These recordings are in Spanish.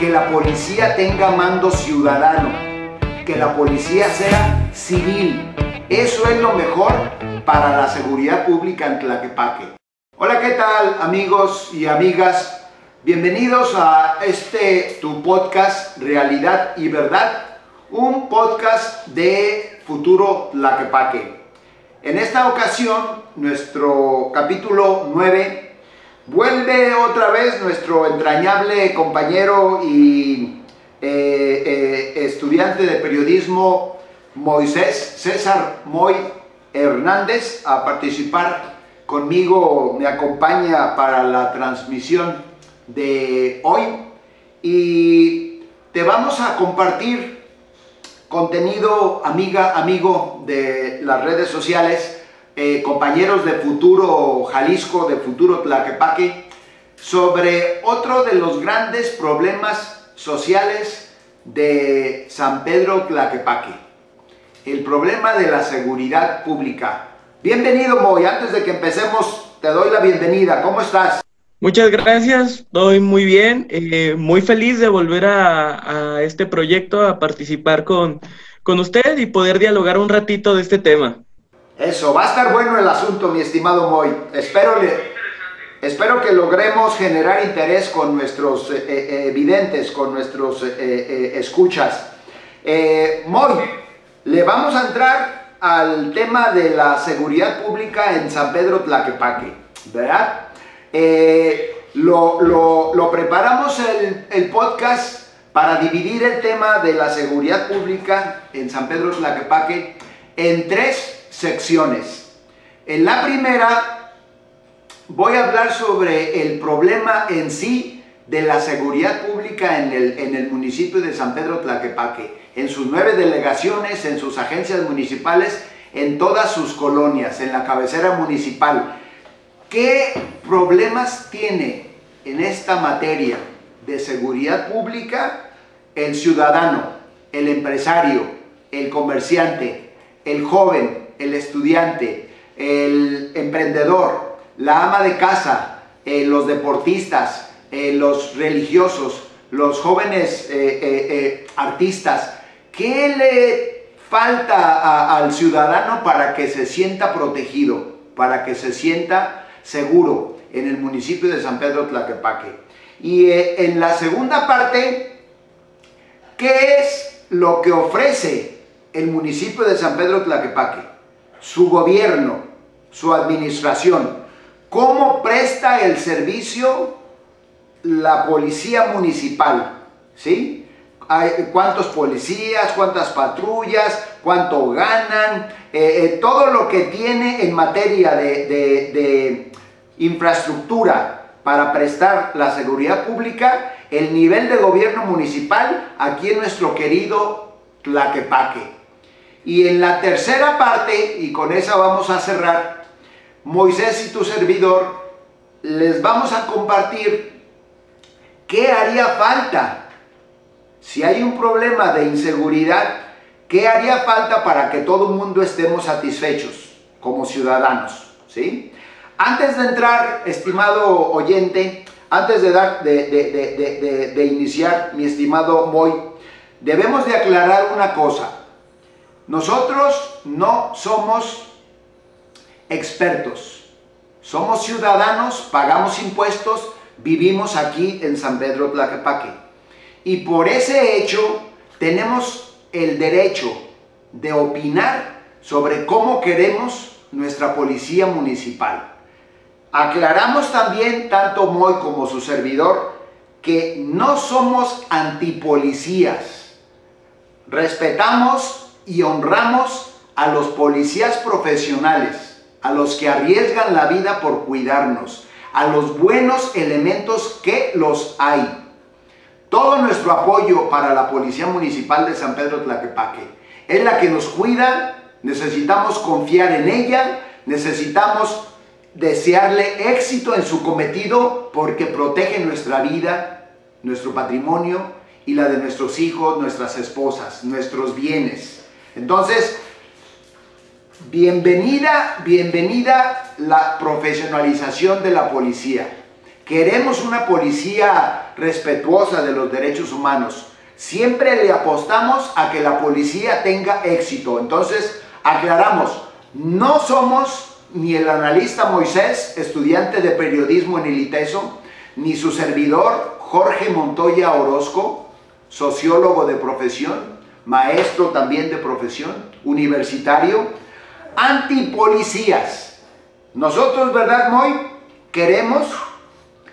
que la policía tenga mando ciudadano, que la policía sea civil. Eso es lo mejor para la seguridad pública en Tlaquepaque. Hola, ¿qué tal amigos y amigas? Bienvenidos a este tu podcast Realidad y Verdad, un podcast de Futuro Tlaquepaque. En esta ocasión, nuestro capítulo 9 Vuelve otra vez nuestro entrañable compañero y eh, eh, estudiante de periodismo Moisés César Moy Hernández a participar conmigo, me acompaña para la transmisión de hoy. Y te vamos a compartir contenido amiga, amigo de las redes sociales eh, compañeros de Futuro Jalisco, de Futuro Tlaquepaque, sobre otro de los grandes problemas sociales de San Pedro Tlaquepaque, el problema de la seguridad pública. Bienvenido Moy, antes de que empecemos te doy la bienvenida, ¿cómo estás? Muchas gracias, estoy muy bien, eh, muy feliz de volver a, este proyecto, a participar con, con usted y poder dialogar un ratito de este tema. Eso, va a estar bueno el asunto, mi estimado Moy. Espero, espero que logremos generar interés con nuestros eh, eh, videntes, con nuestros eh, escuchas. Moy, le vamos a entrar al tema de la seguridad pública en San Pedro Tlaquepaque, ¿verdad? Lo, lo, preparamos el, el podcast para dividir el tema de la seguridad pública en San Pedro Tlaquepaque en tres secciones. En la primera voy a hablar sobre el problema en sí de la seguridad pública en el, en el municipio de San Pedro Tlaquepaque, en sus nueve delegaciones, en sus agencias municipales, en todas sus colonias, en la cabecera municipal. ¿Qué problemas tiene en esta materia de seguridad pública el ciudadano, el empresario, el comerciante, el joven, el estudiante, el emprendedor, la ama de casa, eh, los deportistas, eh, los religiosos, los jóvenes eh, artistas. ¿Qué le falta al ciudadano para que se sienta protegido, para que se sienta seguro en el municipio de San Pedro Tlaquepaque? Y en la segunda parte, ¿qué es lo que ofrece el municipio de San Pedro Tlaquepaque? Su gobierno, su administración, cómo presta el servicio la policía municipal, ¿sí? cuántos policías, cuántas patrullas, cuánto ganan, eh, eh, todo lo que tiene en materia de, de, infraestructura para prestar la seguridad pública, el nivel de gobierno municipal aquí en nuestro querido Tlaquepaque. Y en la tercera parte, y con esa vamos a cerrar, Moisés y tu servidor les vamos a compartir qué haría falta si hay un problema de inseguridad, qué haría falta para que todo el mundo estemos satisfechos como ciudadanos, ¿sí? Antes de entrar, estimado oyente, antes de, dar, de, de, de iniciar, mi estimado Moy, debemos de aclarar una cosa. Nosotros no somos expertos, somos ciudadanos, pagamos impuestos, vivimos aquí en San Pedro Tlaquepaque. Y por ese hecho tenemos el derecho de opinar sobre cómo queremos nuestra policía municipal. Aclaramos también, tanto Moy como su servidor, que no somos antipolicías. Respetamos y honramos a los policías profesionales, a los que arriesgan la vida por cuidarnos, a los buenos elementos que los hay. Todo nuestro apoyo para la Policía Municipal de San Pedro Tlaquepaque es la que nos cuida, necesitamos confiar en ella, necesitamos desearle éxito en su cometido porque protege nuestra vida, nuestro patrimonio y la de nuestros hijos, nuestras esposas, nuestros bienes. Entonces, bienvenida, bienvenida la profesionalización de la policía. Queremos una policía respetuosa de los derechos humanos. Siempre le apostamos a que la policía tenga éxito. Entonces, aclaramos, no somos ni el analista Moisés, estudiante de periodismo en el ITESO, ni su servidor Jorge Montoya Orozco, sociólogo de profesión, maestro también de profesión, universitario, antipolicías. Nosotros, ¿verdad, Moy? Queremos,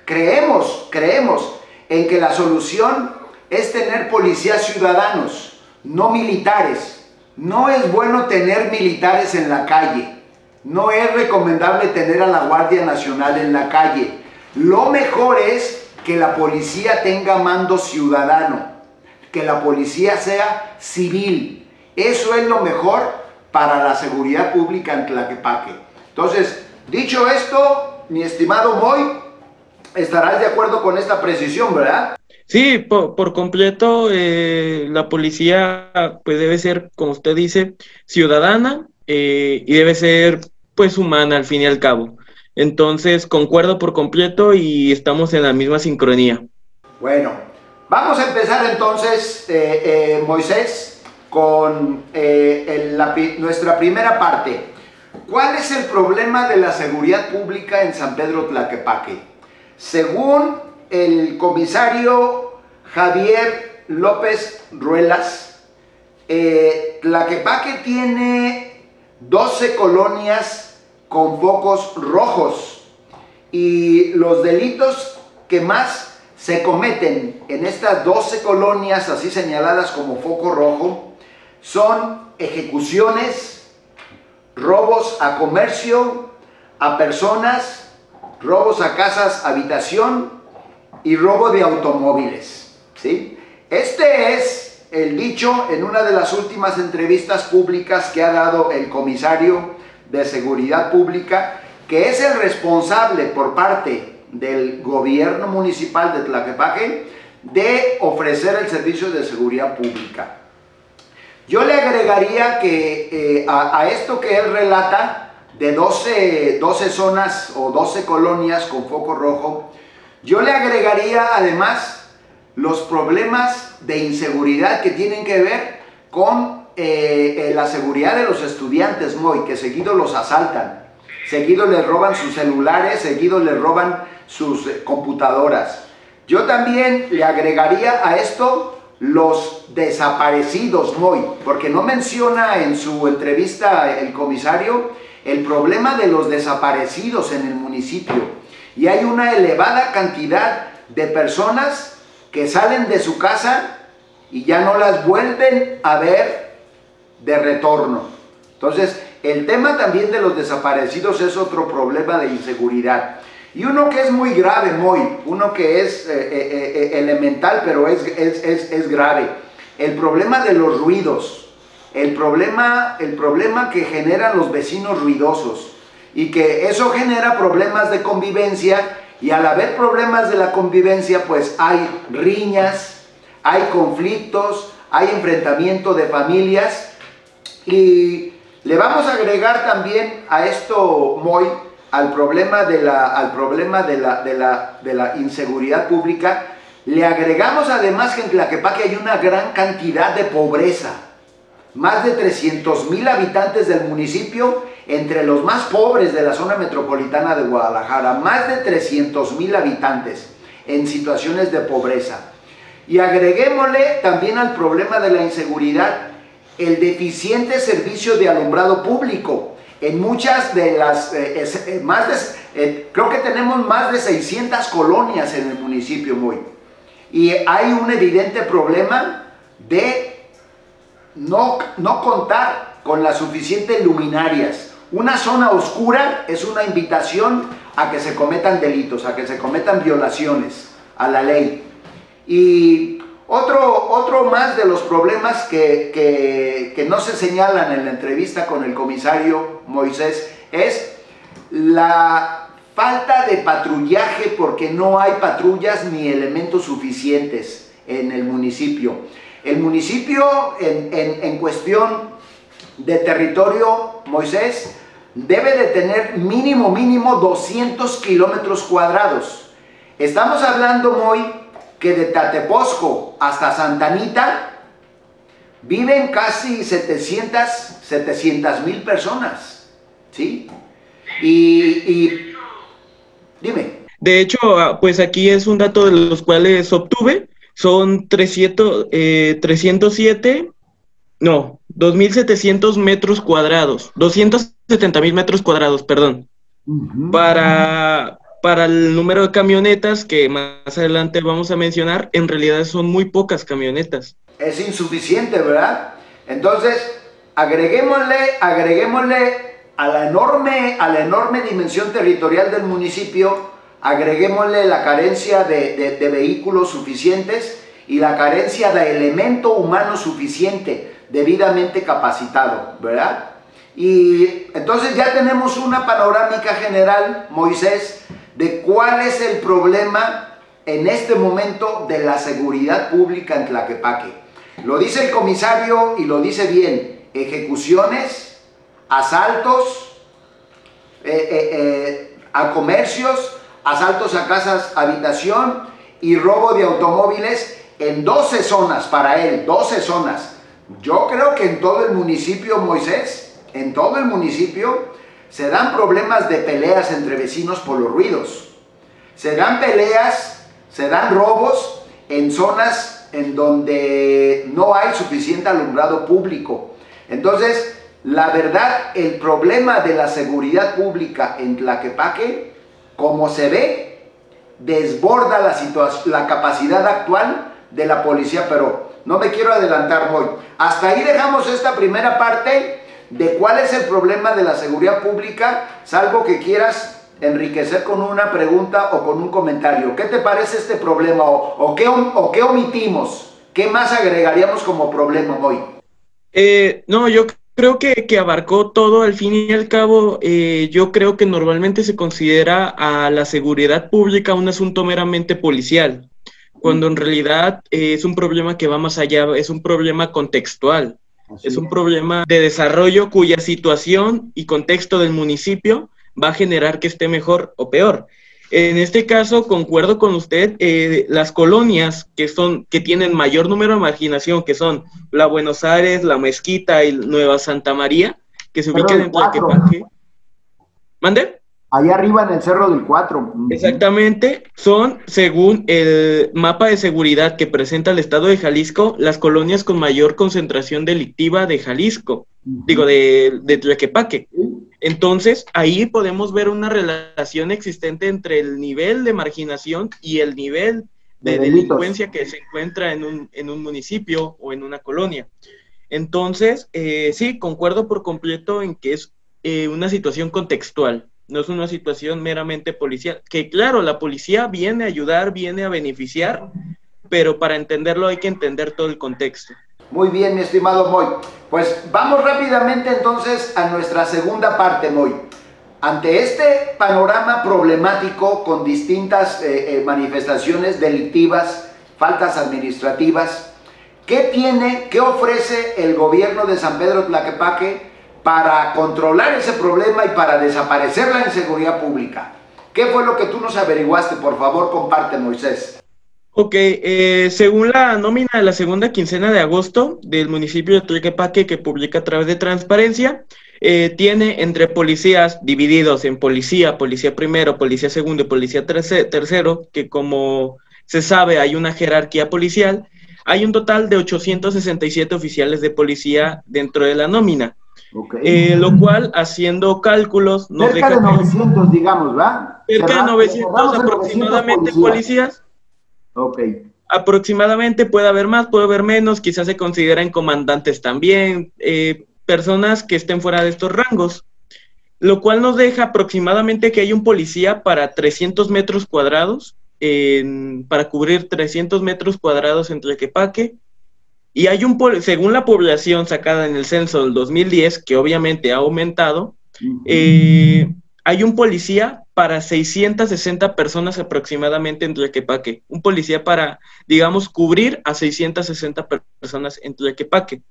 creemos, creemos en que la solución es tener policías ciudadanos, no militares. No es bueno tener militares en la calle. No es recomendable tener a la Guardia Nacional en la calle. Lo mejor es que la policía tenga mando ciudadano, que la policía sea civil. Eso es lo mejor para la seguridad pública en Tlaquepaque. Entonces, dicho esto, mi estimado Moy, estarás de acuerdo con esta precisión, ¿verdad? Sí, por, completo, eh, la policía pues debe ser, como usted dice, ciudadana eh, y debe ser pues humana al fin y al cabo. Entonces, concuerdo por completo y estamos en la misma sincronía. Bueno, vamos a empezar entonces, eh, Moisés, con nuestra primera parte. ¿Cuál es el problema de la seguridad pública en San Pedro Tlaquepaque? Según el comisario Javier López Ruelas, eh, Tlaquepaque tiene 12 colonias con focos rojos y los delitos que más se cometen en estas 12 colonias así señaladas como foco rojo son ejecuciones, robos a comercio, a personas, robos a casas, habitación, y robo de automóviles. ¿sí? Este es el dicho en una de las últimas entrevistas públicas que ha dado el comisario de Seguridad Pública, que es el responsable por parte del gobierno municipal de Tlaquepaque de ofrecer el servicio de seguridad pública. Yo le agregaría que eh, a, esto que él relata de 12, 12 zonas o 12 colonias con foco rojo, yo le agregaría además los problemas de inseguridad que tienen que ver con eh, eh, la seguridad de los estudiantes, Moy, que seguido los asaltan, seguido les roban sus celulares, seguido les roban sus eh, computadoras. Yo también le agregaría a esto los desaparecidos, Moy, porque no menciona en su entrevista el comisario el problema de los desaparecidos en el municipio y hay una elevada cantidad de personas que salen de su casa y ya no las vuelven a ver de retorno. Entonces, el tema también de los desaparecidos es otro problema de inseguridad. Y uno que es muy grave, muy, uno que es eh, eh, eh, elemental, pero es, es, es, grave. El problema de los ruidos, el problema, el problema que generan los vecinos ruidosos y que eso genera problemas de convivencia y al haber problemas de la convivencia pues hay riñas, hay conflictos, hay enfrentamiento de familias y le vamos a agregar también a esto, Moy, al problema de la, al problema de la, de la, de la inseguridad pública, le agregamos además que en Tlaquepaque hay una gran cantidad de pobreza. Más de 300 mil habitantes del municipio entre los más pobres de la zona metropolitana de Guadalajara, más de 300 mil habitantes en situaciones de pobreza. Y agreguémosle también al problema de la inseguridad el deficiente servicio de alumbrado público. En muchas de las, eh, eh, más eh, creo que tenemos más de 600 colonias en el municipio muy. Y hay un evidente problema de no, no contar con las suficientes luminarias. Una zona oscura es una invitación a que se cometan delitos, a que se cometan violaciones a la ley. Y otro, otro más de los problemas que, que, no se señalan en la entrevista con el comisario Moisés es la falta de patrullaje porque no hay patrullas ni elementos suficientes en el municipio. El municipio en, en, en cuestión de territorio, Moisés, debe de tener mínimo, mínimo 200 kilómetros cuadrados. Estamos hablando muy que de Tateposco hasta Santanita viven casi 700 mil personas, ¿sí? Y, y, dime. De hecho, ah, pues aquí es un dato de los cuales obtuve, son 300, eh, 307, no, 2.700 metros cuadrados, 270 mil metros cuadrados, perdón, para, para el número de camionetas que más adelante vamos a mencionar, en realidad son muy pocas camionetas. Es insuficiente, ¿verdad? Entonces, agreguémosle, agreguémosle a la enorme, a la enorme dimensión territorial del municipio, agreguémosle la carencia de, de vehículos suficientes y la carencia de elemento humano suficiente, debidamente capacitado, ¿verdad? Y entonces ya tenemos una panorámica general, Moisés, de cuál es el problema en este momento de la seguridad pública en Tlaquepaque. Lo dice el comisario y lo dice bien, ejecuciones, asaltos eh, eh, eh, a comercios, asaltos a casas, habitación y robo de automóviles en 12 zonas para él, 12 zonas. Yo creo que en todo el municipio, Moisés, en todo el municipio, se dan problemas de peleas entre vecinos por los ruidos. Se dan peleas, se dan robos en zonas en donde no hay suficiente alumbrado público. Entonces, la verdad, el problema de la seguridad pública en Tlaquepaque, como se ve, desborda la, la capacidad actual de la policía, pero no me quiero adelantar hoy. Hasta ahí dejamos esta primera parte de cuál es el problema de la seguridad pública, salvo que quieras enriquecer con una pregunta o con un comentario. ¿Qué te parece este problema o, qué, omitimos? ¿Qué más agregaríamos como problema hoy? Eh, no, yo creo que, que, abarcó todo. Al fin y al cabo, eh, yo creo que normalmente se considera a la seguridad pública un asunto meramente policial, cuando en realidad eh, es un problema que va más allá, es un problema contextual es un problema de desarrollo cuya situación y contexto del municipio va a generar que esté mejor o peor. En este caso, concuerdo con usted, eh, las colonias que son, que tienen mayor número de marginación, que son la Buenos Aires, la Mezquita y Nueva Santa María, que se ubican en Tlaquepaque. ¿Mande? Allá arriba en el Cerro del Cuatro. Exactamente, son, según el mapa de seguridad que presenta el Estado de Jalisco, las colonias con mayor concentración delictiva de Jalisco, digo, de, de Tlaquepaque. Entonces, ahí podemos ver una relación existente entre el nivel de marginación y el nivel de, delincuencia que se encuentra en un, en un, municipio o en una colonia. Entonces, eh, sí, concuerdo por completo en que es eh, una situación contextual no es una situación meramente policial, que claro, la policía viene a ayudar, viene a beneficiar, pero para entenderlo hay que entender todo el contexto. Muy bien, mi estimado Moy. Pues vamos rápidamente entonces a nuestra segunda parte, Moy. Ante este panorama problemático con distintas eh, eh, manifestaciones delictivas, faltas administrativas, ¿qué tiene, qué ofrece el gobierno de San Pedro Tlaquepaque para controlar ese problema y para desaparecer la inseguridad pública. ¿Qué fue lo que tú nos averiguaste? Por favor, comparte, Moisés. Ok, eh, según la nómina de la segunda quincena de agosto del municipio de Tlaquepaque que publica a través de Transparencia, eh, tiene entre policías divididos en policía, policía primero, policía segundo y policía tercero, que como se sabe hay una jerarquía policial, hay un total de 867 oficiales de policía dentro de la nómina. Eh, lo cual, haciendo cálculos, nos cerca de 900, digamos, ¿verdad? Cerca de 900 aproximadamente policías. Ok. Aproximadamente puede haber más, puede haber menos, quizás se consideren comandantes también, eh, personas que estén fuera de estos rangos, lo cual nos deja aproximadamente que hay un policía para 300 metros cuadrados, para cubrir 300 metros cuadrados entre Quepaque, y hay un, según la población sacada en el censo del 2010, que obviamente ha aumentado, eh, hay un policía para 660 personas aproximadamente en Tlaquepaque. Un policía para, digamos, cubrir a 660 personas en Tlaquepaque.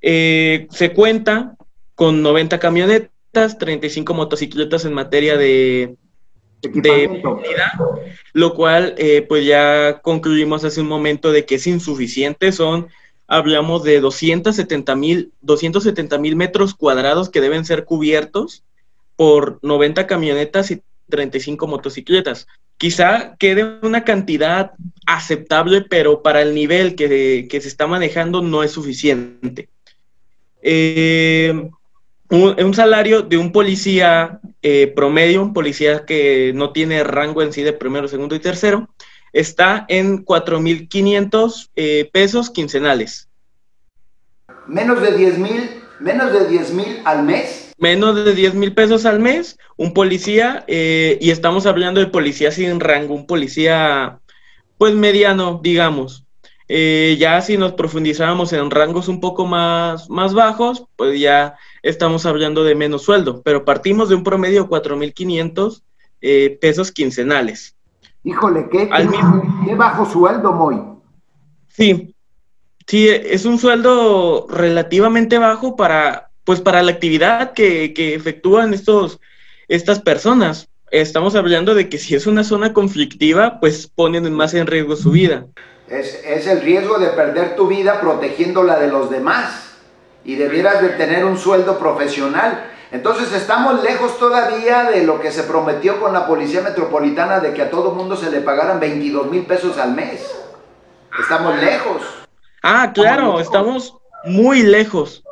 Eh, se cuenta con 90 camionetas, 35 motocicletas en materia de, de movilidad, lo cual eh, pues ya concluimos hace un momento de que es insuficiente, son, hablamos de 270 mil 270 mil metros cuadrados que deben ser cubiertos por 90 camionetas y 35 motocicletas. Quizá quede una cantidad aceptable, pero para el nivel que, que se está manejando no es suficiente. Eh, un, salario de un policía eh, promedio, un policía que no tiene rango en sí de primero, segundo y tercero, está en 4.500 eh, pesos quincenales. Menos de 10 mil, menos de 10 mil al mes. Menos de 10 mil pesos al mes, un policía, eh, y estamos hablando de policía sin rango, un policía pues mediano, digamos. Ya si nos profundizáramos en rangos un poco más, más bajos, pues ya estamos hablando de menos sueldo, pero partimos de un promedio de 4.500 eh, pesos quincenales. Híjole, ¿qué, qué, bajo sueldo, Moy. Sí, sí, es un sueldo relativamente bajo para, pues, para la actividad que, que efectúan estos, estas personas. Estamos hablando de que si es una zona conflictiva, pues ponen más en riesgo su vida. Es, es el riesgo de perder tu vida protegiendo la de los demás y debieras de tener un sueldo profesional. Entonces estamos lejos todavía de lo que se prometió con la Policía Metropolitana de que a todo mundo se le pagaran 22 mil pesos al mes. Estamos lejos. Ah, claro, estamos muy lejos.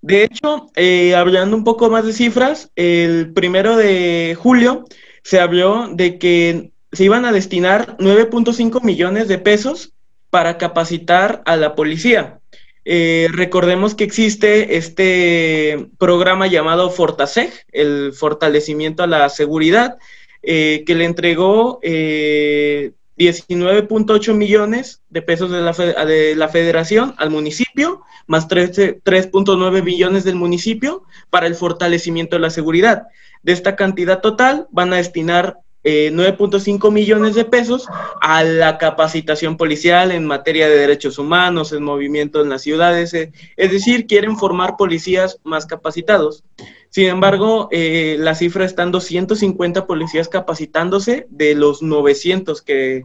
De hecho, eh, hablando un poco más de cifras, el primero de julio se habló de que se iban a destinar 9.5 millones de pesos para capacitar a la policía. Eh, recordemos que existe este programa llamado Fortaseg, el fortalecimiento a la seguridad, eh, que le entregó 19.8 eh, millones de pesos de la, de la, federación al municipio, más 3.9 billones del municipio para el fortalecimiento de la seguridad. De esta cantidad total van a destinar 9.5 eh, millones de pesos a la capacitación policial en materia de derechos humanos, en movimiento en las ciudades, eh, es decir, quieren formar policías más capacitados. Sin embargo, eh, la cifra están 250 policías capacitándose de los 900 que,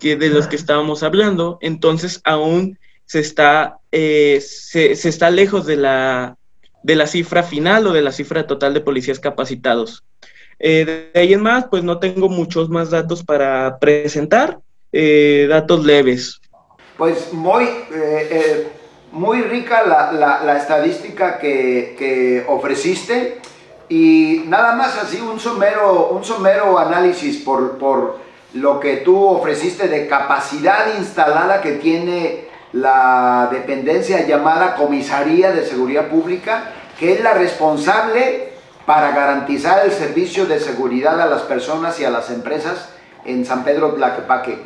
de los que estábamos hablando, entonces aún se está, se, se está lejos de la, de la cifra final o de la cifra total de policías capacitados. Eh, de ahí en más, pues no tengo muchos más datos para presentar, eh, datos leves. Pues muy, eh, muy rica la, estadística que, ofreciste y nada más así un somero, un somero análisis por, por lo que tú ofreciste de capacidad instalada que tiene la dependencia llamada Comisaría de Seguridad Pública, que es la responsable para garantizar el servicio de seguridad a las personas y a las empresas en San Pedro Tlaquepaque.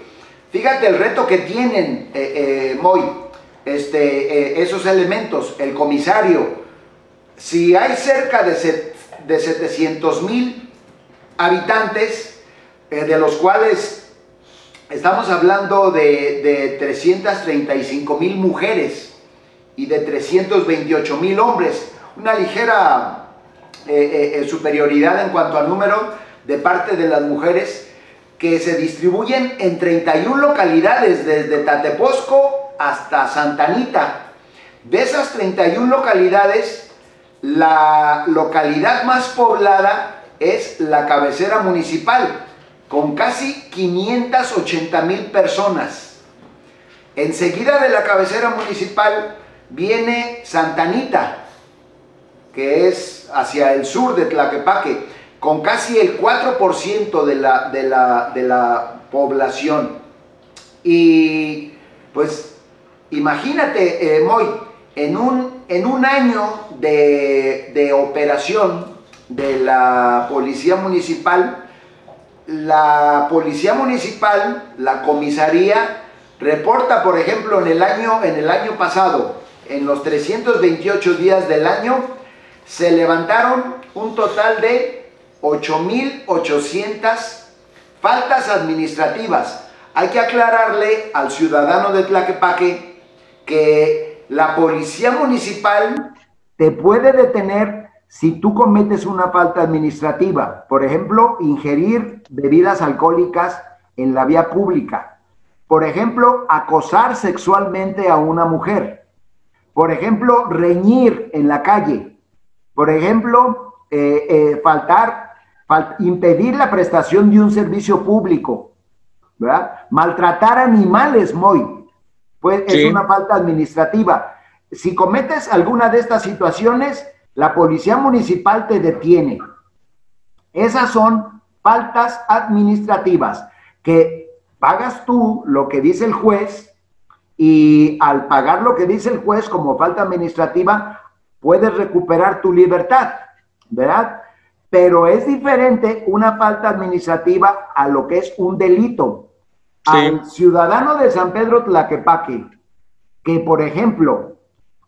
Fíjate el reto que tienen, eh, eh Moy, este, eh, esos elementos, el comisario. Si hay cerca de, de 700 mil habitantes, eh, de los cuales estamos hablando de, de 335 mil mujeres y de 328 mil hombres, una ligera eh, eh, superioridad en cuanto al número de parte de las mujeres que se distribuyen en 31 localidades, desde Tateposco hasta Santanita. De esas 31 localidades, la localidad más poblada es la cabecera municipal, con casi 580 mil personas. Enseguida de la cabecera municipal viene Santanita, que es hacia el sur de Tlaquepaque, con casi el 4% de la, de, la, de la población. Y pues imagínate, eh, Moy, en un, en un año de, de operación de la Policía Municipal, la Policía Municipal, la comisaría, reporta, por ejemplo, en el año, en el año pasado, en los 328 días del año, se levantaron un total de 8.800 faltas administrativas. Hay que aclararle al ciudadano de Tlaquepaque que la policía municipal te puede detener si tú cometes una falta administrativa, por ejemplo, ingerir bebidas alcohólicas en la vía pública, por ejemplo, acosar sexualmente a una mujer, por ejemplo, reñir en la calle, por ejemplo, eh, eh, faltar, impedir la prestación de un servicio público, maltratar animales, muy, pues es una falta administrativa. Si cometes alguna de estas situaciones, la policía municipal te detiene. Esas son faltas administrativas que pagas tú lo que dice el juez y al pagar lo que dice el juez como falta administrativa, puedes recuperar tu libertad, ¿verdad? Pero es diferente una falta administrativa a lo que es un delito. Al ciudadano de San Pedro Tlaquepaque, que por ejemplo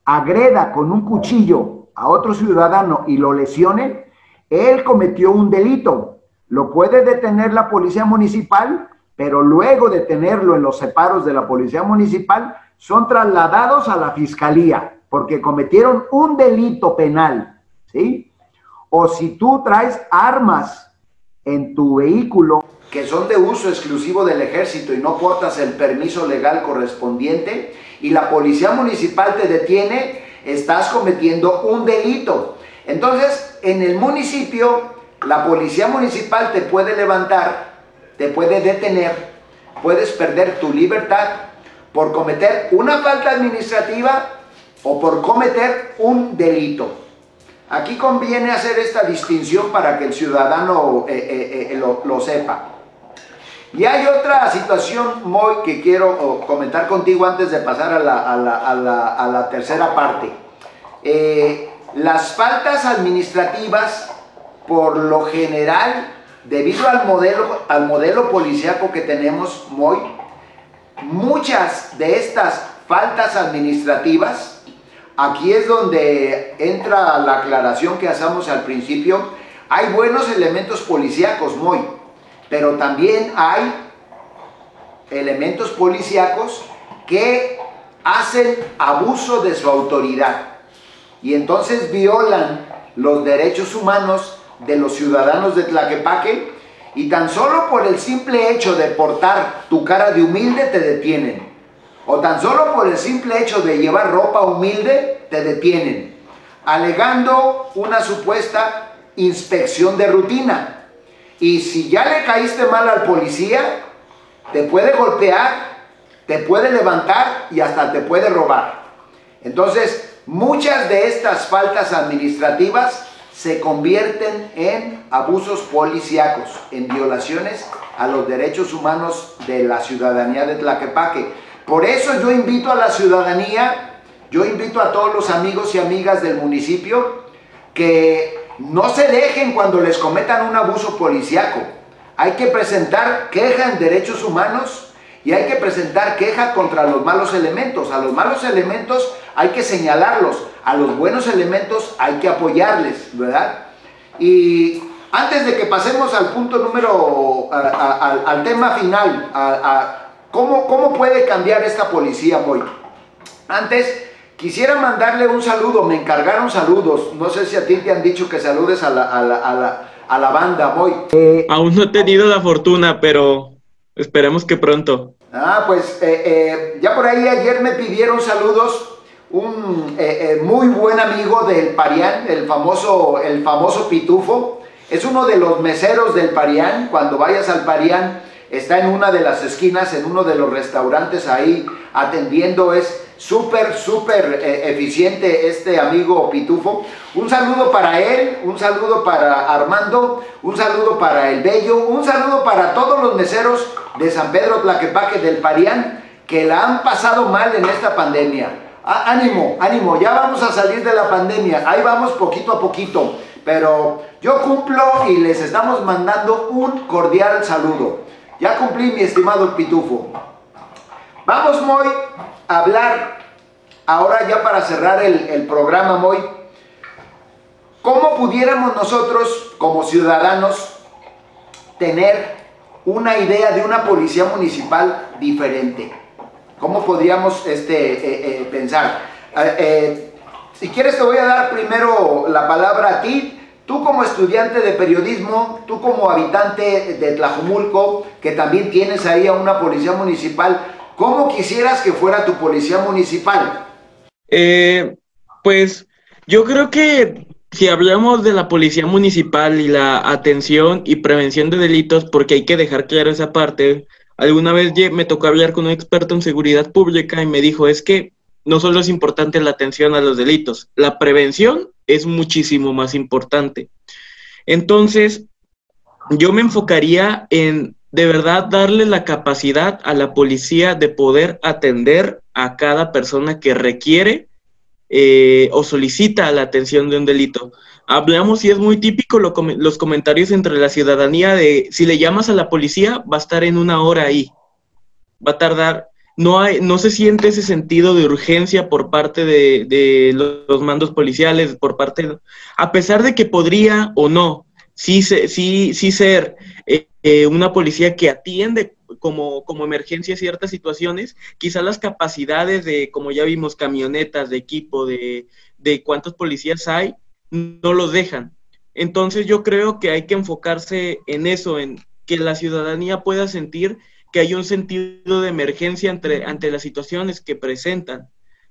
agreda con un cuchillo a otro ciudadano y lo lesione, él cometió un delito. Lo puede detener la policía municipal, pero luego de tenerlo en los separos de la policía municipal, son trasladados a la fiscalía porque cometieron un delito penal, ¿sí? O si tú traes armas en tu vehículo que son de uso exclusivo del ejército y no portas el permiso legal correspondiente y la policía municipal te detiene, estás cometiendo un delito. Entonces, en el municipio, la policía municipal te puede levantar, te puede detener, puedes perder tu libertad por cometer una falta administrativa o por cometer un delito. Aquí conviene hacer esta distinción para que el ciudadano eh, eh, eh, lo, sepa. Y hay otra situación muy que quiero comentar contigo antes de pasar a la, tercera parte. las faltas administrativas, por lo general, debido al modelo, al modelo policíaco que tenemos muy, muchas de estas faltas administrativas Aquí es donde entra la aclaración que hacemos al principio. Hay buenos elementos policíacos, muy, pero también hay elementos policíacos que hacen abuso de su autoridad y entonces violan los derechos humanos de los ciudadanos de Tlaquepaque y tan solo por el simple hecho de portar tu cara de humilde te detienen o tan solo por el simple hecho de llevar ropa humilde, te detienen, alegando una supuesta inspección de rutina. Y si ya le caíste mal al policía, te puede golpear, te puede levantar y hasta te puede robar. Entonces, muchas de estas faltas administrativas se convierten en abusos policíacos, en violaciones a los derechos humanos de la ciudadanía de Tlaquepaque. Por eso yo invito a la ciudadanía, yo invito a todos los amigos y amigas del municipio que no se dejen cuando les cometan un abuso policiaco. Hay que presentar queja en derechos humanos y hay que presentar queja contra los malos elementos. A los malos elementos hay que señalarlos, a los buenos elementos hay que apoyarles, ¿verdad? Y antes de que pasemos al punto número, al tema final, a, ¿Cómo, puede cambiar esta policía, Moy? Antes, quisiera mandarle un saludo, me encargaron saludos. No sé si a ti te han dicho que saludes a la, banda, Moy. Eh, Aún no he tenido la fortuna, pero esperemos que pronto. Ah, pues eh, eh, ya por ahí ayer me pidieron saludos un muy buen amigo del Parián, el famoso, el famoso Pitufo. Es uno de los meseros del Parián. Cuando vayas al Parián, está en una de las esquinas, en uno de los restaurantes ahí atendiendo, es súper, súper eh, eficiente este amigo Pitufo. Un saludo para él, un saludo para Armando, un saludo para El Bello, un saludo para todos los meseros de San Pedro Tlaquepaque del Parián que la han pasado mal en esta pandemia. ánimo, ánimo, ya vamos a salir de la pandemia, ahí vamos poquito a poquito, pero yo cumplo y les estamos mandando un cordial saludo. Ya cumplí, mi estimado Pitufo. Vamos, Moy, a hablar ahora ya para cerrar el, programa, Moy. ¿Cómo pudiéramos nosotros, como ciudadanos, tener una idea de una policía municipal diferente? ¿Cómo podríamos este, eh, eh, pensar? Eh, si quieres te voy a dar primero la palabra a ti. Tú como estudiante de periodismo, tú como habitante de Tlajumulco, que también tienes ahí a una policía municipal, ¿cómo quisieras que fuera tu policía municipal? Eh, pues yo creo que si hablamos de la policía municipal y la atención y prevención de delitos, porque hay que dejar claro esa parte, alguna vez me tocó hablar con un experto en seguridad pública y me dijo, es que no solo es importante la atención a los delitos, la prevención es muchísimo más importante. Entonces, yo me enfocaría en de verdad darle la capacidad a la policía de poder atender a cada persona que requiere eh, o solicita la atención de un delito. Hablamos y es muy típico los comentarios entre la ciudadanía de si le llamas a la policía va a estar en una hora ahí, va a tardar no, hay, no se siente ese sentido de urgencia por parte de, los mandos policiales, por parte, a pesar de que podría o no, sí, sí, sí ser eh, eh, una policía que atiende como, como emergencia ciertas situaciones, quizás las capacidades de, como ya vimos, camionetas, de equipo, de, de cuántos policías hay, no los dejan. Entonces yo creo que hay que enfocarse en eso, en que la ciudadanía pueda sentir que hay un sentido de emergencia entre, ante las situaciones que presentan.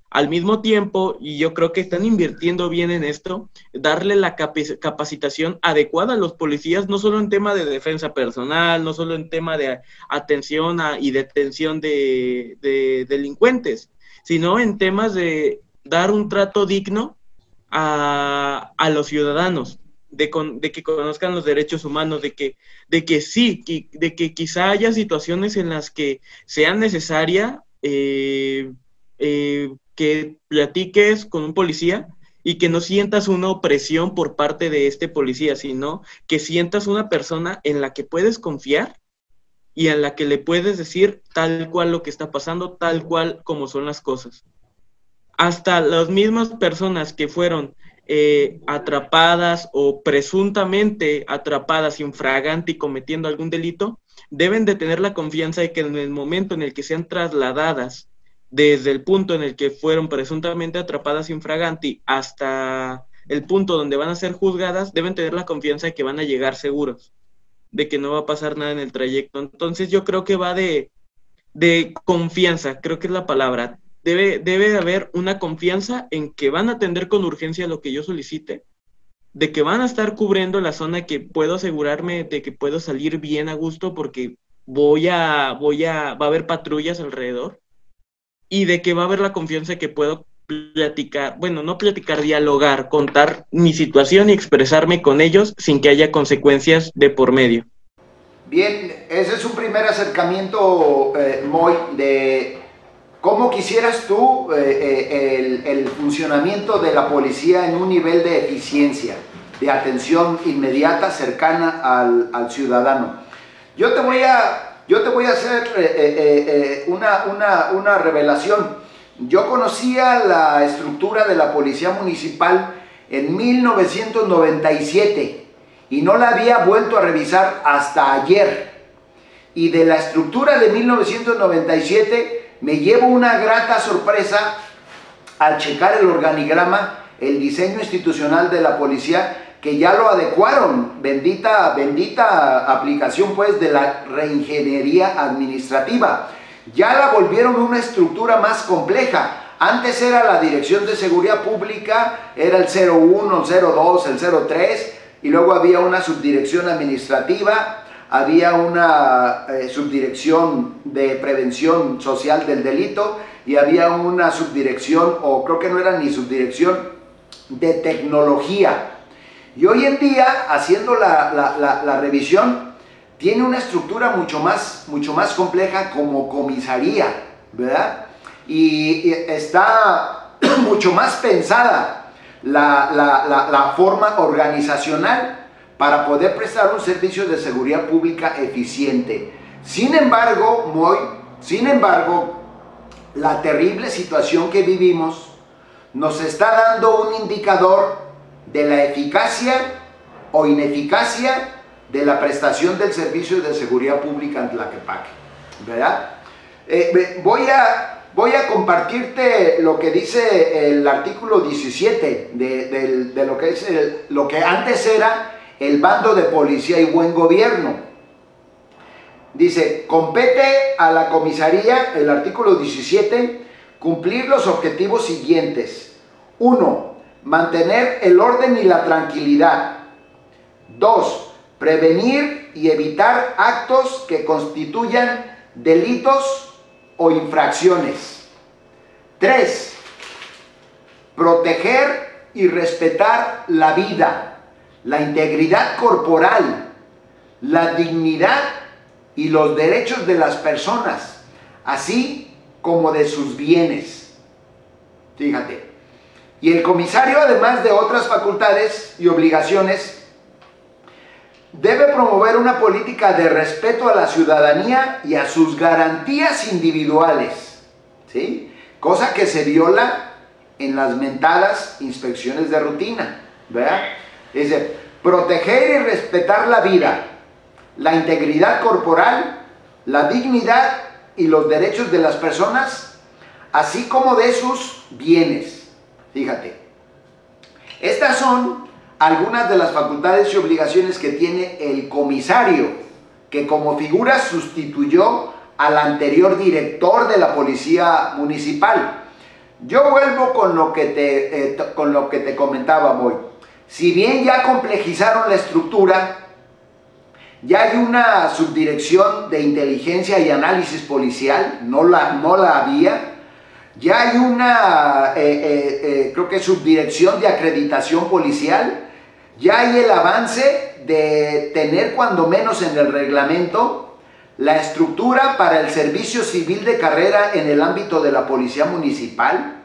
Al mismo tiempo, y yo creo que están invirtiendo bien en esto, darle la capacitación adecuada a los policías, no solo en tema de defensa personal, no solo en tema de atención y detención de, de delincuentes, sino en temas de dar un trato digno a, a los ciudadanos de, que conozcan los derechos humanos, de que, de que sí, de que quizá haya situaciones en las que sea necesaria eh, eh, que platiques con un policía y que no sientas una opresión por parte de este policía, sino que sientas una persona en la que puedes confiar y en la que le puedes decir tal cual lo que está pasando, tal cual como son las cosas. Hasta las mismas personas que fueron eh, atrapadas o presuntamente atrapadas infragante y cometiendo algún delito, deben de tener la confianza de que en el momento en el que sean trasladadas desde el punto en el que fueron presuntamente atrapadas infraganti hasta el punto donde van a ser juzgadas, deben tener la confianza de que van a llegar seguros, de que no va a pasar nada en el trayecto. Entonces yo creo que va de, de confianza, creo que es la palabra debe, de haber una confianza en que van a atender con urgencia lo que yo solicite, de que van a estar cubriendo la zona que puedo asegurarme de que puedo salir bien a gusto porque voy a, voy a, va a haber patrullas alrededor y de que va a haber la confianza que puedo platicar, bueno, no platicar, dialogar, contar mi situación y expresarme con ellos sin que haya consecuencias de por medio. Bien, ese es un primer acercamiento, eh, de ¿Cómo quisieras tú eh, eh, el, funcionamiento de la policía en un nivel de eficiencia, de atención inmediata, cercana al, ciudadano? Yo te voy a, yo te voy a hacer eh, una, una revelación. Yo conocía la estructura de la policía municipal en 1997 y no la había vuelto a revisar hasta ayer. Y de la estructura de 1997 me llevo una grata sorpresa al checar el organigrama, el diseño institucional de la policía, que ya lo adecuaron, bendita, bendita aplicación pues de la reingeniería administrativa. Ya la volvieron una estructura más compleja. Antes era la Dirección de Seguridad Pública, era el 01, el 02, el 03, y luego había una subdirección administrativa, había una eh, subdirección de prevención social del delito y había una subdirección, o creo que no era ni subdirección, de tecnología. Y hoy en día, haciendo la, revisión, tiene una estructura mucho más, mucho más compleja como comisaría, ¿verdad? Y, y está mucho más pensada la forma organizacional para poder prestar un servicio de seguridad pública eficiente. Sin embargo, muy, sin embargo, la terrible situación que vivimos nos está dando un indicador de la eficacia o ineficacia de la prestación del servicio de seguridad pública en Tlaquepaque, ¿verdad? Eh, voy, a, voy a compartirte lo que dice el artículo 17 de, lo que es lo que antes era el bando de policía y buen gobierno. Dice, compete a la comisaría, el artículo 17, cumplir los objetivos siguientes. Uno, mantener el orden y la tranquilidad. Dos, prevenir y evitar actos que constituyan delitos o infracciones. Tres, proteger y respetar la vida, la integridad corporal, la dignidad y los derechos de las personas, así como de sus bienes. Fíjate. Y el comisario, además de otras facultades y obligaciones, debe promover una política de respeto a la ciudadanía y a sus garantías individuales, ¿sí? Cosa que se viola en las mentadas inspecciones de rutina, ¿verdad? Dice, proteger y respetar la vida, la integridad corporal, la dignidad y los derechos de las personas, así como de sus bienes. Fíjate, estas son algunas de las facultades y obligaciones que tiene el comisario, que como figura sustituyó al anterior director de la policía municipal. Yo vuelvo con lo que te, eh, con lo que te comentaba hoy. Si bien ya complejizaron la estructura, ya hay una subdirección de inteligencia y análisis policial, no la, no la había. Ya hay una, eh, eh, creo que subdirección de acreditación policial ya hay el avance de tener cuando menos en el reglamento la estructura para el servicio civil de carrera en el ámbito de la policía municipal.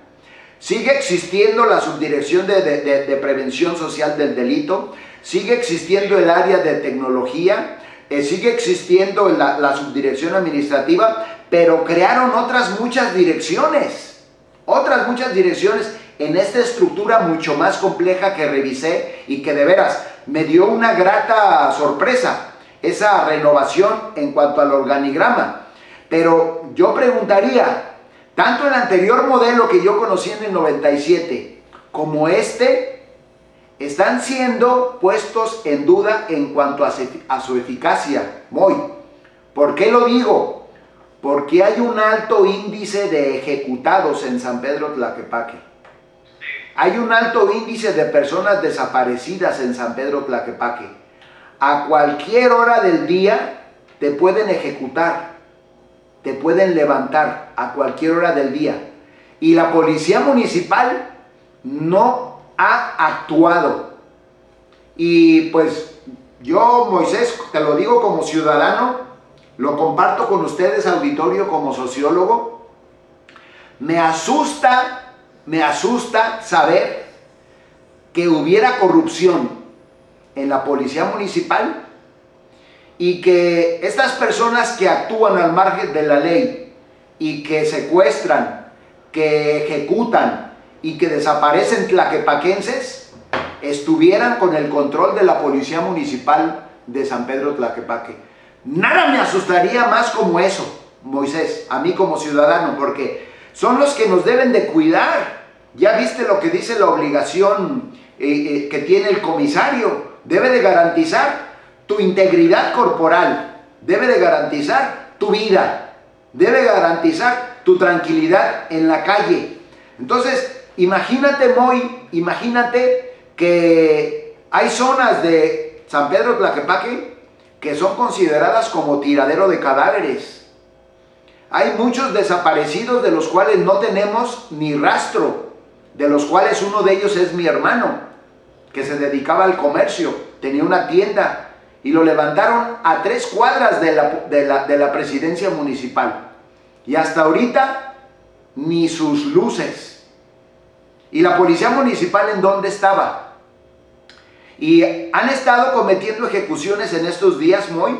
Sigue existiendo la subdirección de, prevención social del delito. Sigue existiendo el área de tecnología. Eh, sigue existiendo la, la subdirección administrativa. Pero crearon otras muchas direcciones. Otras muchas direcciones en esta estructura mucho más compleja que revisé y que de veras me dio una grata sorpresa, esa renovación en cuanto al organigrama. Pero yo preguntaría, tanto el anterior modelo que yo conocí en el 97 como este, están siendo puestos en duda en cuanto a, su eficacia. Muy. ¿Por qué lo digo? Porque hay un alto índice de ejecutados en San Pedro Tlaquepaque. Hay un alto índice de personas desaparecidas en San Pedro Tlaquepaque. A cualquier hora del día te pueden ejecutar, te pueden levantar a cualquier hora del día. Y la policía municipal no ha actuado. Y pues yo, Moisés, te lo digo como ciudadano, lo comparto con ustedes, auditorio, como sociólogo. Me asusta me asusta saber que hubiera corrupción en la policía municipal y que estas personas que actúan al margen de la ley y que secuestran, que ejecutan y que desaparecen tlaquepaquenses estuvieran con el control de la policía municipal de San Pedro Tlaquepaque. Nada me asustaría más como eso, Moisés, a mí como ciudadano, porque son los que nos deben de cuidar. Ya viste lo que dice la obligación eh, eh, que tiene el comisario. Debe de garantizar tu integridad corporal, debe de garantizar tu vida, debe garantizar tu tranquilidad en la calle. Entonces, imagínate, Moy, imagínate que hay zonas de San Pedro Tlaquepaque que son consideradas como tiradero de cadáveres hay muchos desaparecidos de los cuales no tenemos ni rastro, de los cuales uno de ellos es mi hermano, que se dedicaba al comercio, tenía una tienda y lo levantaron a tres cuadras de la, de la, presidencia municipal. Y hasta ahorita ni sus luces. ¿Y la policía municipal en dónde estaba? Y han estado cometiendo ejecuciones en estos días, Moy.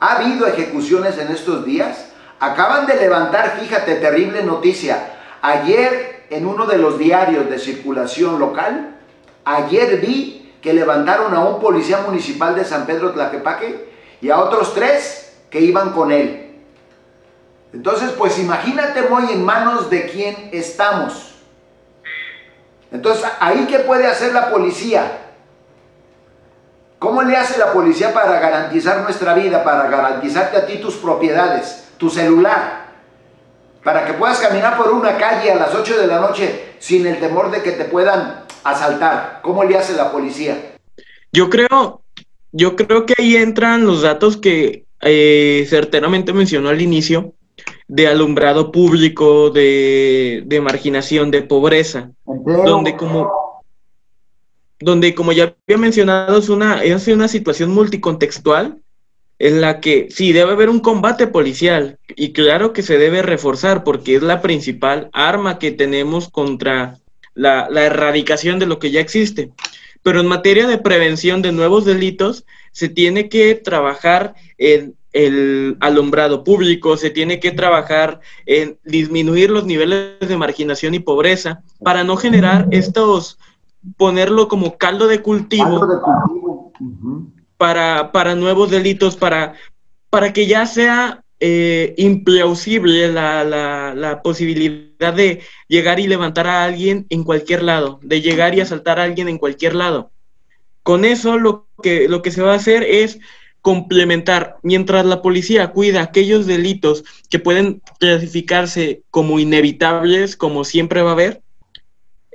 ¿Ha habido ejecuciones en estos días? Acaban de levantar, fíjate, terrible noticia. Ayer en uno de los diarios de circulación local, ayer vi que levantaron a un policía municipal de San Pedro Tlaquepaque y a otros tres que iban con él. Entonces, pues imagínate, muy en manos de quién estamos. Entonces, ¿ahí qué puede hacer la policía? ¿Cómo le hace la policía para garantizar nuestra vida, para garantizarte a ti tus propiedades, tu celular? Para que puedas caminar por una calle a las 8 de la noche sin el temor de que te puedan asaltar. ¿Cómo le hace la policía? Yo creo, yo creo que ahí entran los datos que eh, certeramente mencionó al inicio, de alumbrado público, de, marginación, de pobreza, donde como, donde como ya había mencionado es una, es una situación multicontextual en la que sí debe haber un combate policial y claro que se debe reforzar porque es la principal arma que tenemos contra la, erradicación de lo que ya existe. Pero en materia de prevención de nuevos delitos, se tiene que trabajar en el alumbrado público, se tiene que trabajar en disminuir los niveles de marginación y pobreza para no generar estos, ponerlo como caldo de cultivo, Para, para, nuevos delitos, para, para que ya sea eh, implausible la, la, la, posibilidad de llegar y levantar a alguien en cualquier lado, de llegar y asaltar a alguien en cualquier lado. Con eso lo que, lo que se va a hacer es complementar, mientras la policía cuida aquellos delitos que pueden clasificarse como inevitables, como siempre va a haber,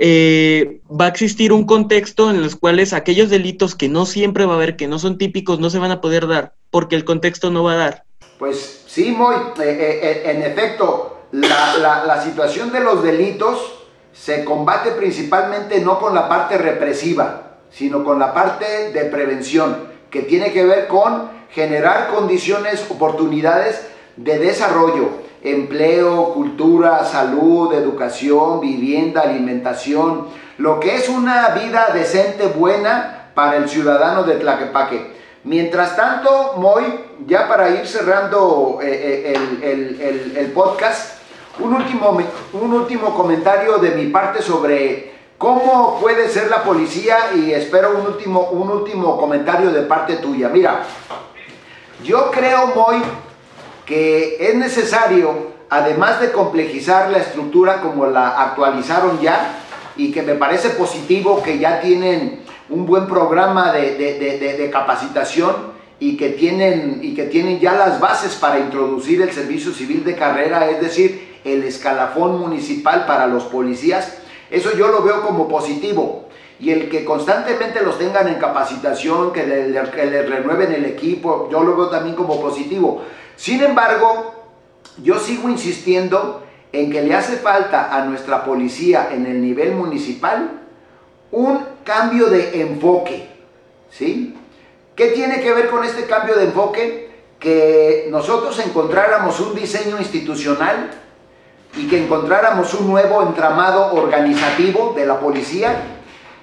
eh, va a existir un contexto en los cuales aquellos delitos que no siempre va a haber, que no son típicos, no se van a poder dar, porque el contexto no va a dar. Pues sí, muy, eh, eh, en efecto, la situación de los delitos se combate principalmente no con la parte represiva, sino con la parte de prevención que tiene que ver con generar condiciones, oportunidades de desarrollo, empleo, cultura, salud, educación, vivienda, alimentación, lo que es una vida decente, buena para el ciudadano de Tlaquepaque. Mientras tanto, Moy, ya para ir cerrando eh, eh, el, podcast, un último, un último comentario de mi parte sobre ¿Cómo puede ser la policía? Y espero un último, un último comentario de parte tuya. Mira, yo creo, Moy, que es necesario, además de complejizar la estructura como la actualizaron ya, y que me parece positivo que ya tienen un buen programa de, de capacitación y que, tienen, y que tienen ya las bases para introducir el servicio civil de carrera, es decir, el escalafón municipal para los policías eso yo lo veo como positivo. Y el que constantemente los tengan en capacitación, que le, renueven el equipo, yo lo veo también como positivo. Sin embargo, yo sigo insistiendo en que le hace falta a nuestra policía en el nivel municipal un cambio de enfoque. ¿Sí? ¿Qué tiene que ver con este cambio de enfoque? Que nosotros encontráramos un diseño institucional y que encontráramos un nuevo entramado organizativo de la policía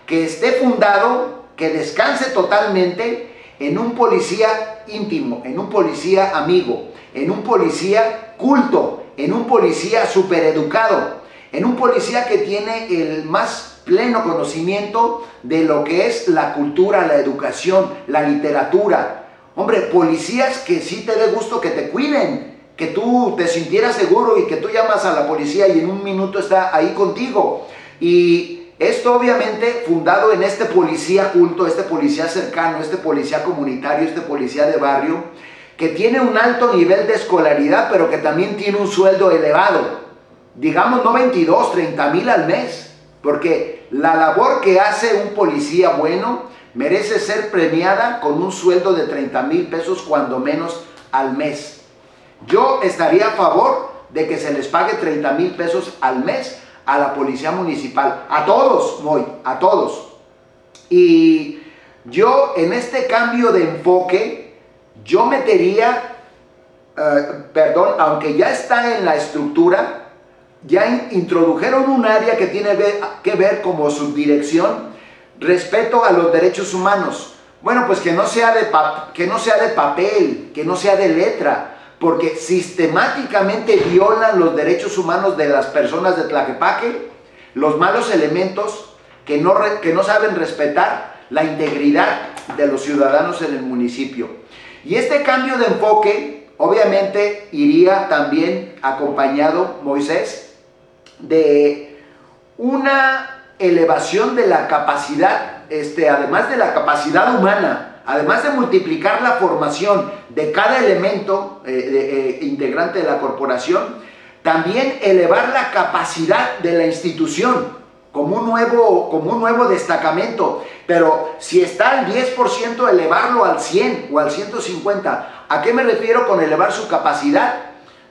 que esté fundado, que descanse totalmente en un policía íntimo, en un policía amigo, en un policía culto, en un policía supereducado, en un policía que tiene el más pleno conocimiento de lo que es la cultura, la educación, la literatura. Hombre, policías que sí te dé gusto que te cuiden, que tú te sintieras seguro y que tú llamas a la policía y en un minuto está ahí contigo. Y esto obviamente fundado en este policía culto, este policía cercano, este policía comunitario, este policía de barrio, que tiene un alto nivel de escolaridad, pero que también tiene un sueldo elevado. Digamos no 22, 30 mil al mes, porque la labor que hace un policía bueno merece ser premiada con un sueldo de 30 mil pesos cuando menos al mes. Yo estaría a favor de que se les pague 30 mil pesos al mes a la policía municipal. A todos, voy, a todos. Y yo en este cambio de enfoque, yo metería, eh, perdón, aunque ya está en la estructura, ya introdujeron un área que tiene que ver como subdirección respeto a los derechos humanos. Bueno, pues que no sea de, que no sea de papel, que no sea de letra, porque sistemáticamente violan los derechos humanos de las personas de Tlaquepaque, los malos elementos que no, que no saben respetar la integridad de los ciudadanos en el municipio. Y este cambio de enfoque obviamente iría también acompañado, Moisés, de una elevación de la capacidad, este, además de la capacidad humana, además de multiplicar la formación de cada elemento eh, eh, integrante de la corporación, también elevar la capacidad de la institución como un nuevo, como un nuevo destacamento. Pero si está al 10%, elevarlo al 100 o al 150. ¿A qué me refiero con elevar su capacidad?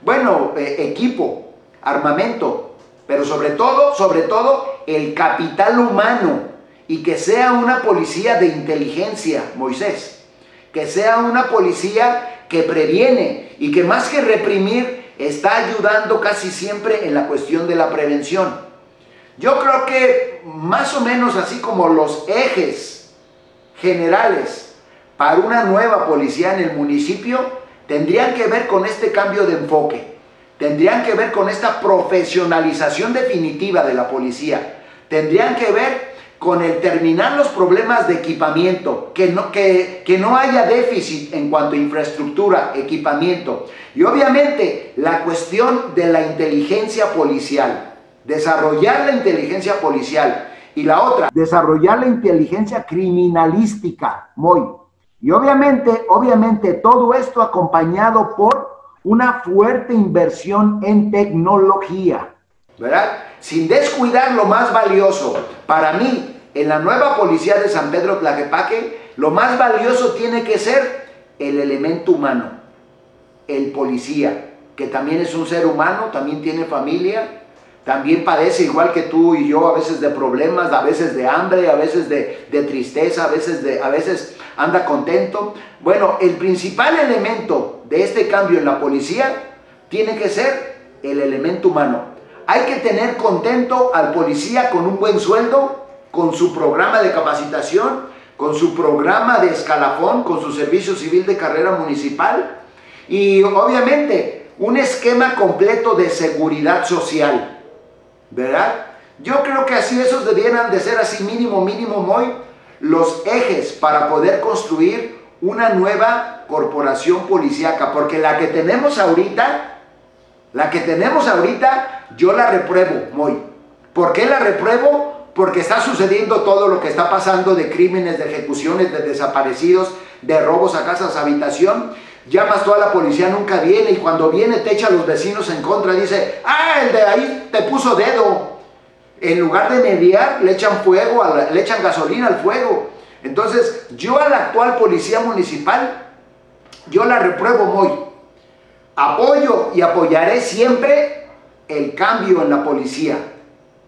Bueno, eh, equipo, armamento, pero sobre todo, sobre todo, el capital humano y que sea una policía de inteligencia, Moisés, que sea una policía que previene y que más que reprimir está ayudando casi siempre en la cuestión de la prevención. Yo creo que más o menos así como los ejes generales para una nueva policía en el municipio tendrían que ver con este cambio de enfoque, tendrían que ver con esta profesionalización definitiva de la policía, tendrían que ver con el terminar los problemas de equipamiento, que no, que, que no haya déficit en cuanto a infraestructura, equipamiento, y obviamente la cuestión de la inteligencia policial desarrollar la inteligencia policial y la otra, desarrollar la inteligencia criminalística, muy. Y obviamente, obviamente todo esto acompañado por una fuerte inversión en tecnología, ¿verdad? Sin descuidar lo más valioso. Para mí, en la nueva policía de San Pedro Tlaquepaque, lo más valioso tiene que ser el elemento humano, el policía, que también es un ser humano, también tiene familia, también padece igual que tú y yo a veces de problemas, a veces de hambre, a veces de, tristeza, a veces, de, a veces anda contento. Bueno, el principal elemento de este cambio en la policía tiene que ser el elemento humano. Hay que tener contento al policía con un buen sueldo, con su programa de capacitación, con su programa de escalafón, con su servicio civil de carrera municipal y obviamente un esquema completo de seguridad social. ¿verdad? Yo creo que así esos debieran de ser así mínimo, mínimo, muy los ejes para poder construir una nueva corporación policíaca, porque la que tenemos ahorita, la que tenemos ahorita, yo la repruebo, muy. ¿Por qué la repruebo? Porque está sucediendo todo lo que está pasando de crímenes, de ejecuciones, de desaparecidos, de robos a casas, habitación, Llamas toda la policía, nunca viene y cuando viene te echa a los vecinos en contra. Dice, ah, el de ahí te puso dedo. En lugar de mediar, le echan fuego, le echan gasolina al fuego. Entonces, yo a la actual policía municipal, yo la repruebo muy. Apoyo y apoyaré siempre el cambio en la policía.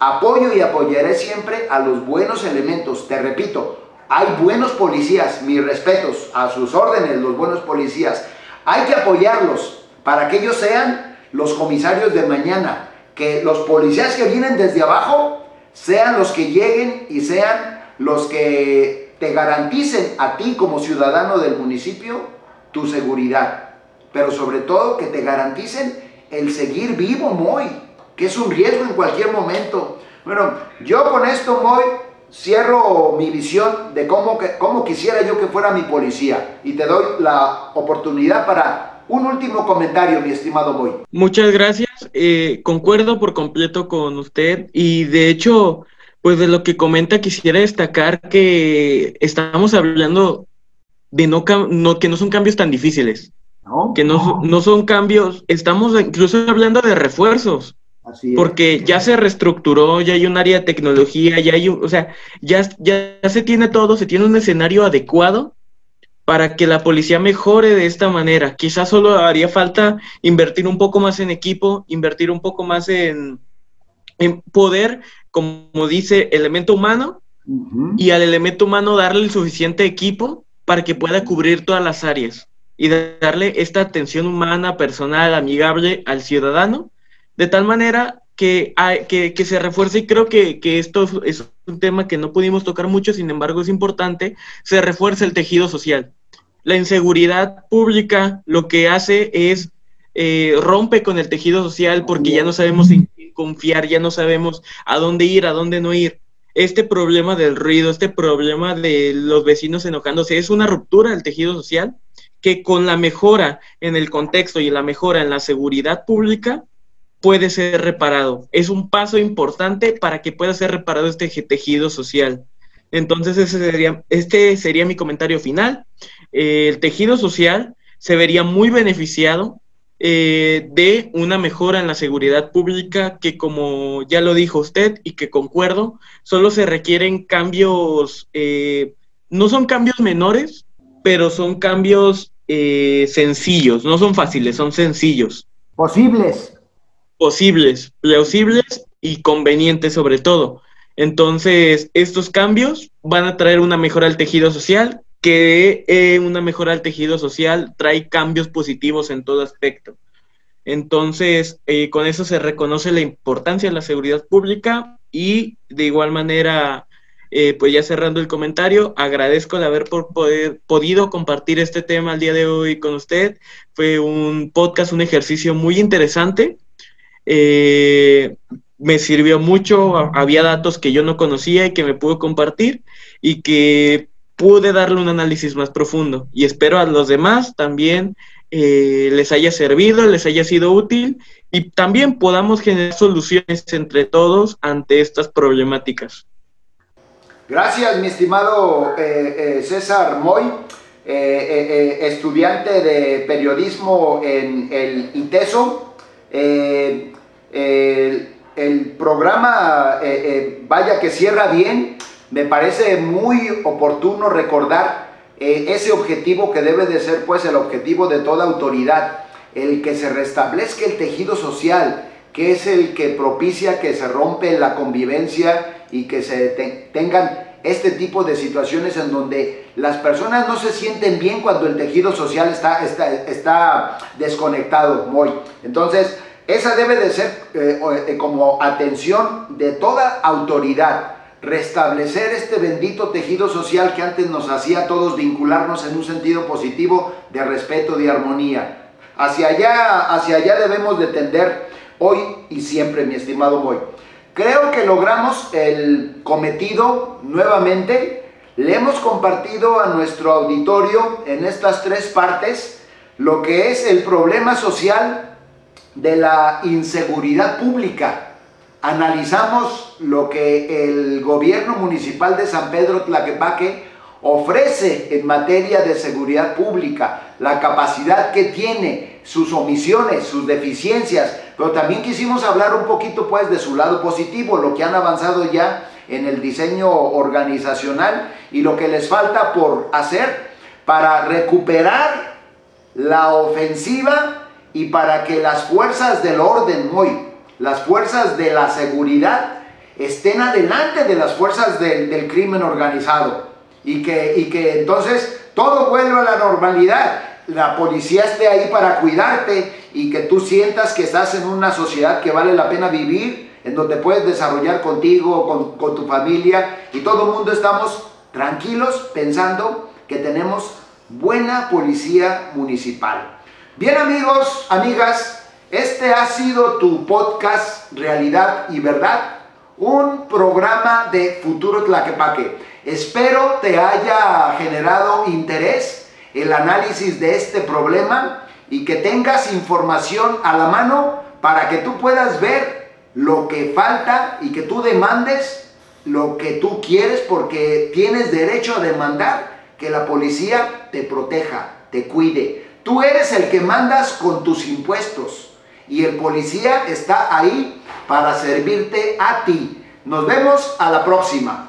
Apoyo y apoyaré siempre a los buenos elementos. Te repito, hay buenos policías, mis respetos a sus órdenes, los buenos policías. Hay que apoyarlos para que ellos sean los comisarios de mañana. Que los policías que vienen desde abajo sean los que lleguen y sean los que te garanticen a ti como ciudadano del municipio tu seguridad. Pero sobre todo que te garanticen el seguir vivo, Moy, que es un riesgo en cualquier momento. Bueno, yo con esto, Moy, cierro mi visión de cómo, cómo quisiera yo que fuera mi policía y te doy la oportunidad para un último comentario, mi estimado Boy. Muchas gracias, eh, concuerdo por completo con usted y de hecho, pues de lo que comenta quisiera destacar que estamos hablando de no, no que no son cambios tan difíciles. que no, no son cambios, estamos incluso hablando de refuerzos. Porque ya se reestructuró, ya hay un área de tecnología, ya hay, o sea, ya, ya se tiene todo, se tiene un escenario adecuado para que la policía mejore de esta manera. Quizás solo haría falta invertir un poco más en equipo, invertir un poco más en, en poder, como dice, elemento humano, y al elemento humano darle el suficiente equipo para que pueda cubrir todas las áreas y darle esta atención humana, personal, amigable al ciudadano de tal manera que, que, se refuerce, y creo que, esto es un tema que no pudimos tocar mucho, sin embargo es importante, se refuerza el tejido social. La inseguridad pública lo que hace es eh, rompe con el tejido social porque ya no sabemos en confiar, ya no sabemos a dónde ir, a dónde no ir. Este problema del ruido, este problema de los vecinos enojándose, es una ruptura del tejido social que con la mejora en el contexto y la mejora en la seguridad pública puede ser reparado. Es un paso importante para que pueda ser reparado este tejido social. Entonces, ese sería, este sería mi comentario final. Eh, el tejido social se vería muy beneficiado eh, de una mejora en la seguridad pública que, como ya lo dijo usted y que concuerdo, solo se requieren cambios, eh, no son cambios menores, pero son cambios sencillos, no son fáciles, son sencillos. Posibles. Posibles, plausibles y convenientes sobre todo. Entonces, estos cambios van a traer una mejora al tejido social, que eh, una mejora al tejido social trae cambios positivos en todo aspecto. Entonces, eh, con eso se reconoce la importancia de la seguridad pública y de igual manera, eh, pues ya cerrando el comentario, agradezco de haber por poder, podido compartir este tema el día de hoy con usted. Fue un podcast, un ejercicio muy interesante me sirvió mucho, había datos que yo no conocía y que me pudo compartir y que pude darle un análisis más profundo y espero a los demás también eh, les haya servido, les haya sido útil y también podamos generar soluciones entre todos ante estas problemáticas. Gracias, mi estimado eh, eh, César Moy, estudiante de periodismo en el ITESO el programa, eh, eh, vaya que cierra bien, me parece muy oportuno recordar eh, ese objetivo que debe de ser pues el objetivo de toda autoridad, el que se restablezca el tejido social, que es el que propicia que se rompe la convivencia y que se tengan este tipo de situaciones en donde las personas no se sienten bien cuando el tejido social está, está, desconectado muy. Entonces, esa debe de ser eh, eh, como atención de toda autoridad, restablecer este bendito tejido social que antes nos hacía a todos vincularnos en un sentido positivo de respeto, de armonía. Hacia allá, hacia allá debemos de tender hoy y siempre, mi estimado Boy. Creo que logramos el cometido nuevamente. Le hemos compartido a nuestro auditorio en estas tres partes lo que es el problema social de la inseguridad pública. Analizamos lo que el gobierno municipal de San Pedro Tlaquepaque ofrece en materia de seguridad pública, la capacidad que tiene, sus omisiones, sus deficiencias, pero también quisimos hablar un poquito pues de su lado positivo, lo que han avanzado ya en el diseño organizacional y lo que les falta por hacer para recuperar la ofensiva y para que las fuerzas del orden hoy, las fuerzas de la seguridad, estén adelante de las fuerzas del, crimen organizado y que, y que entonces todo vuelva a la normalidad. La policía esté ahí para cuidarte y que tú sientas que estás en una sociedad que vale la pena vivir, en donde puedes desarrollar contigo, con, con tu familia y todo el mundo estamos tranquilos pensando que tenemos buena policía municipal. Bien amigos, amigas, este ha sido tu podcast Realidad y Verdad, un programa de Futuro Tlaquepaque. Espero te haya generado interés el análisis de este problema y que tengas información a la mano para que tú puedas ver lo que falta y que tú demandes lo que tú quieres porque tienes derecho a demandar que la policía te proteja, te cuide, Tú eres el que mandas con tus impuestos y el policía está ahí para servirte a ti. Nos vemos a la próxima.